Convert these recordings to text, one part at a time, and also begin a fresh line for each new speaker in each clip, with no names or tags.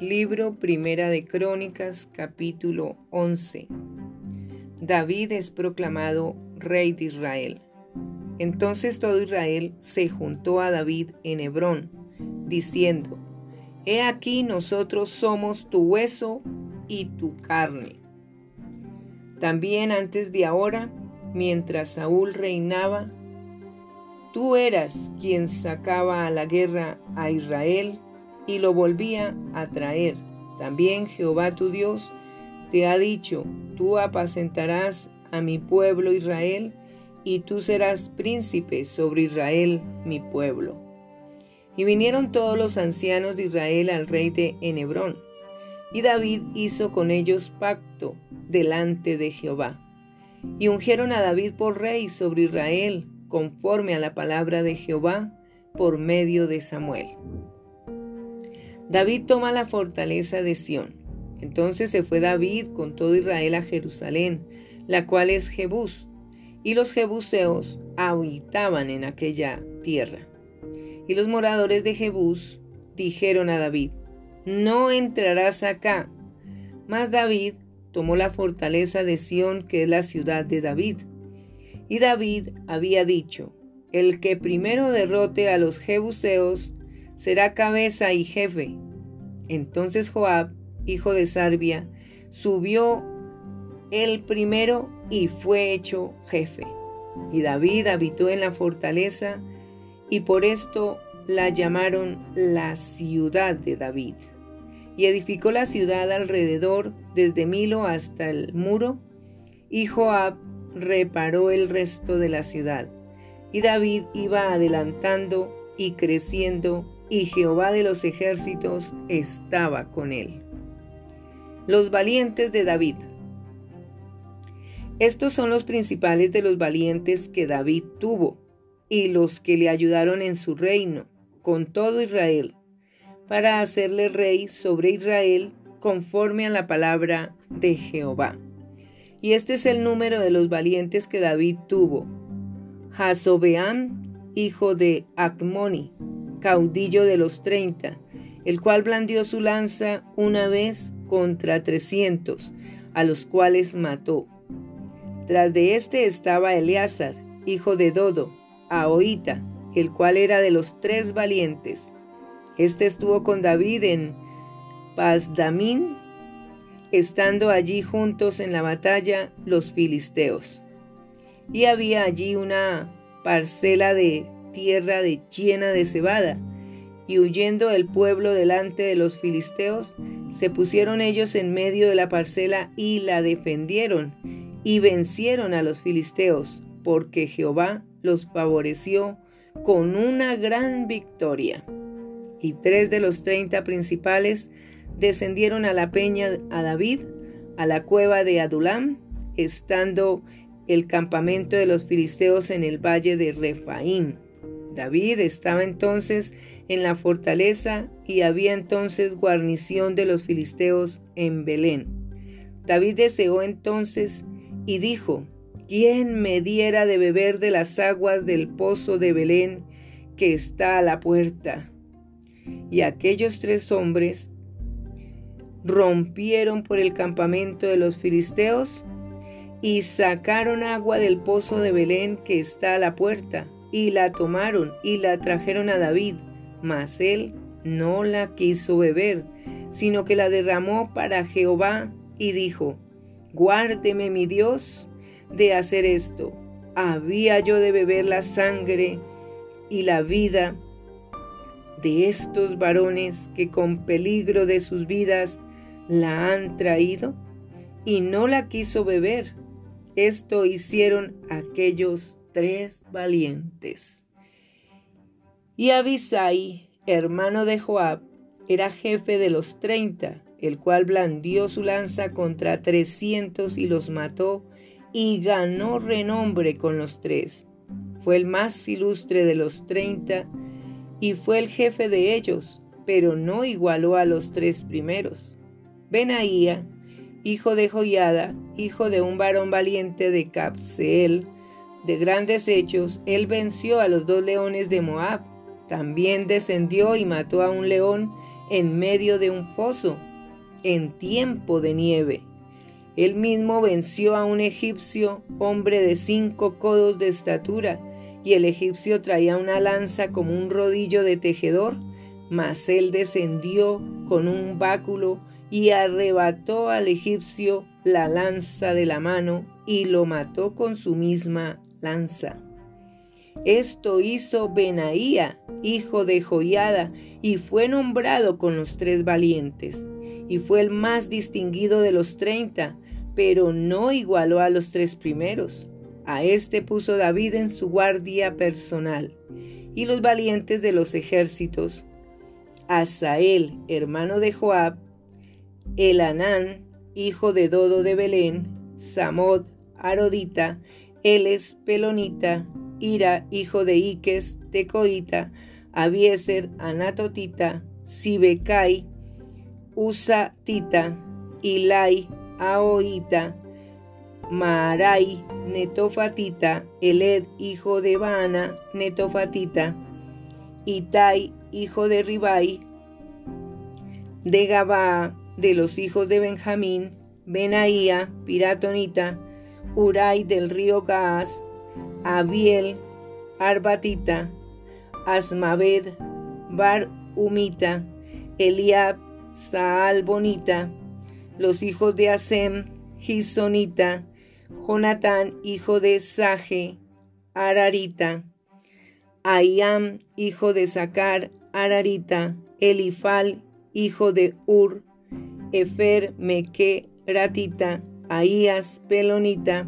Libro Primera de Crónicas, capítulo 11. David es proclamado rey de Israel. Entonces todo Israel se juntó a David en Hebrón, diciendo, He aquí nosotros somos tu hueso y tu carne. También antes de ahora, mientras Saúl reinaba, tú eras quien sacaba a la guerra a Israel y lo volvía a traer. También Jehová tu Dios te ha dicho, tú apacentarás a mi pueblo Israel, y tú serás príncipe sobre Israel, mi pueblo. Y vinieron todos los ancianos de Israel al rey de Enebrón, y David hizo con ellos pacto delante de Jehová. Y ungieron a David por rey sobre Israel, conforme a la palabra de Jehová, por medio de Samuel. David toma la fortaleza de Sión. Entonces se fue David con todo Israel a Jerusalén, la cual es Jebús, y los jebuseos habitaban en aquella tierra. Y los moradores de Jebús dijeron a David, no entrarás acá. Mas David tomó la fortaleza de Sión, que es la ciudad de David. Y David había dicho, el que primero derrote a los jebuseos, será cabeza y jefe. Entonces Joab, hijo de Sarbia, subió el primero y fue hecho jefe. Y David habitó en la fortaleza y por esto la llamaron la ciudad de David. Y edificó la ciudad alrededor desde Milo hasta el muro, y Joab reparó el resto de la ciudad. Y David iba adelantando y creciendo y Jehová de los ejércitos estaba con él. Los valientes de David. Estos son los principales de los valientes que David tuvo y los que le ayudaron en su reino, con todo Israel, para hacerle rey sobre Israel conforme a la palabra de Jehová. Y este es el número de los valientes que David tuvo. Hasobeam, hijo de Acmoni, caudillo de los treinta, el cual blandió su lanza una vez contra trescientos, a los cuales mató. Tras de éste estaba Eleazar, hijo de Dodo, Ahoita, el cual era de los tres valientes. Este estuvo con David en Pazdamín, estando allí juntos en la batalla los filisteos. Y había allí una parcela de tierra de, llena de cebada. Y huyendo el pueblo delante de los filisteos, se pusieron ellos en medio de la parcela y la defendieron, y vencieron a los filisteos, porque Jehová los favoreció con una gran victoria. Y tres de los treinta principales descendieron a la peña a David, a la cueva de Adulam, estando el campamento de los filisteos en el valle de Refaín. David estaba entonces en la fortaleza y había entonces guarnición de los filisteos en Belén. David deseó entonces y dijo, ¿quién me diera de beber de las aguas del pozo de Belén que está a la puerta? Y aquellos tres hombres rompieron por el campamento de los filisteos y sacaron agua del pozo de Belén que está a la puerta y la tomaron y la trajeron a David, mas él no la quiso beber, sino que la derramó para Jehová y dijo, Guárdeme mi Dios de hacer esto. Había yo de beber la sangre y la vida de estos varones que con peligro de sus vidas la han traído y no la quiso beber. Esto hicieron aquellos tres valientes. Y Abisai, hermano de Joab, era jefe de los treinta, el cual blandió su lanza contra trescientos y los mató, y ganó renombre con los tres. Fue el más ilustre de los treinta, y fue el jefe de ellos, pero no igualó a los tres primeros. Benaía, hijo de Joiada, hijo de un varón valiente de Capseel, de grandes hechos, él venció a los dos leones de Moab. También descendió y mató a un león en medio de un foso, en tiempo de nieve. Él mismo venció a un egipcio, hombre de cinco codos de estatura, y el egipcio traía una lanza como un rodillo de tejedor, mas él descendió con un báculo y arrebató al egipcio la lanza de la mano y lo mató con su misma Esto hizo Benaía, hijo de Joiada, y fue nombrado con los tres valientes, y fue el más distinguido de los treinta, pero no igualó a los tres primeros. A este puso David en su guardia personal, y los valientes de los ejércitos, Asael, hermano de Joab, Elanán, hijo de Dodo de Belén, Samod, Arodita, Eles, Pelonita, Ira, hijo de Iques, Tecoita, Abieser, Anatotita, Sibecai, Usatita, Ilai, Aoita, Maarai, Netofatita, Eled, hijo de Baana, Netofatita, Itai, hijo de Ribai, de Gabaa, de los hijos de Benjamín, Benaía, Piratonita, Urai del río Gaas, Abiel, Arbatita, Asmaved, Bar Umita, Eliab, Saal Bonita, los hijos de Asem, Gisonita, Jonatán, hijo de Saje, Ararita, Ayam, hijo de Sacar, Ararita, Elifal, hijo de Ur, Efer, Meque, Ratita, Ahías, Pelonita,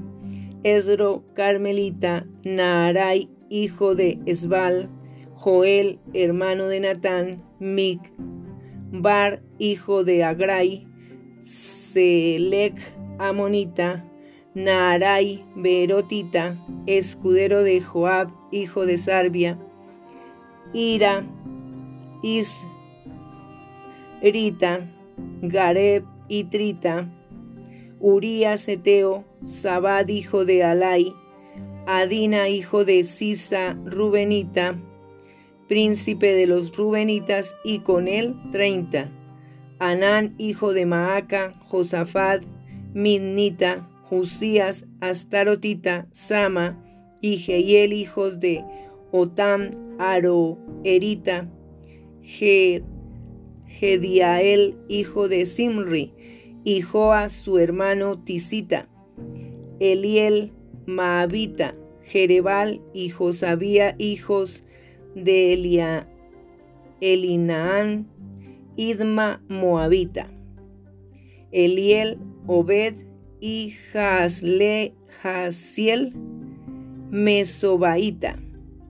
Esro, Carmelita, Naarai, hijo de Esbal, Joel, hermano de Natán, Mic, Bar, hijo de Agrai, Selec, Amonita, Naarai, Berotita, escudero de Joab, hijo de Sarbia, Ira, Is, Rita, Gareb y Trita, Urías Eteo, Sabad hijo de Alai, Adina hijo de Sisa Rubenita, príncipe de los Rubenitas, y con él treinta. Anán hijo de Maaca, Josafat, Minnita, Jusías, Astarotita, Sama, y Jehiel hijos de Otam, Aro, Erita, Gediael hijo de Simri, y Joa su hermano Tisita, Eliel Maabita, Jerebal y Josabía hijos de Elia, Elinaán, Idma Moabita, Eliel, Obed y Hasle Hasiel Mesobaita.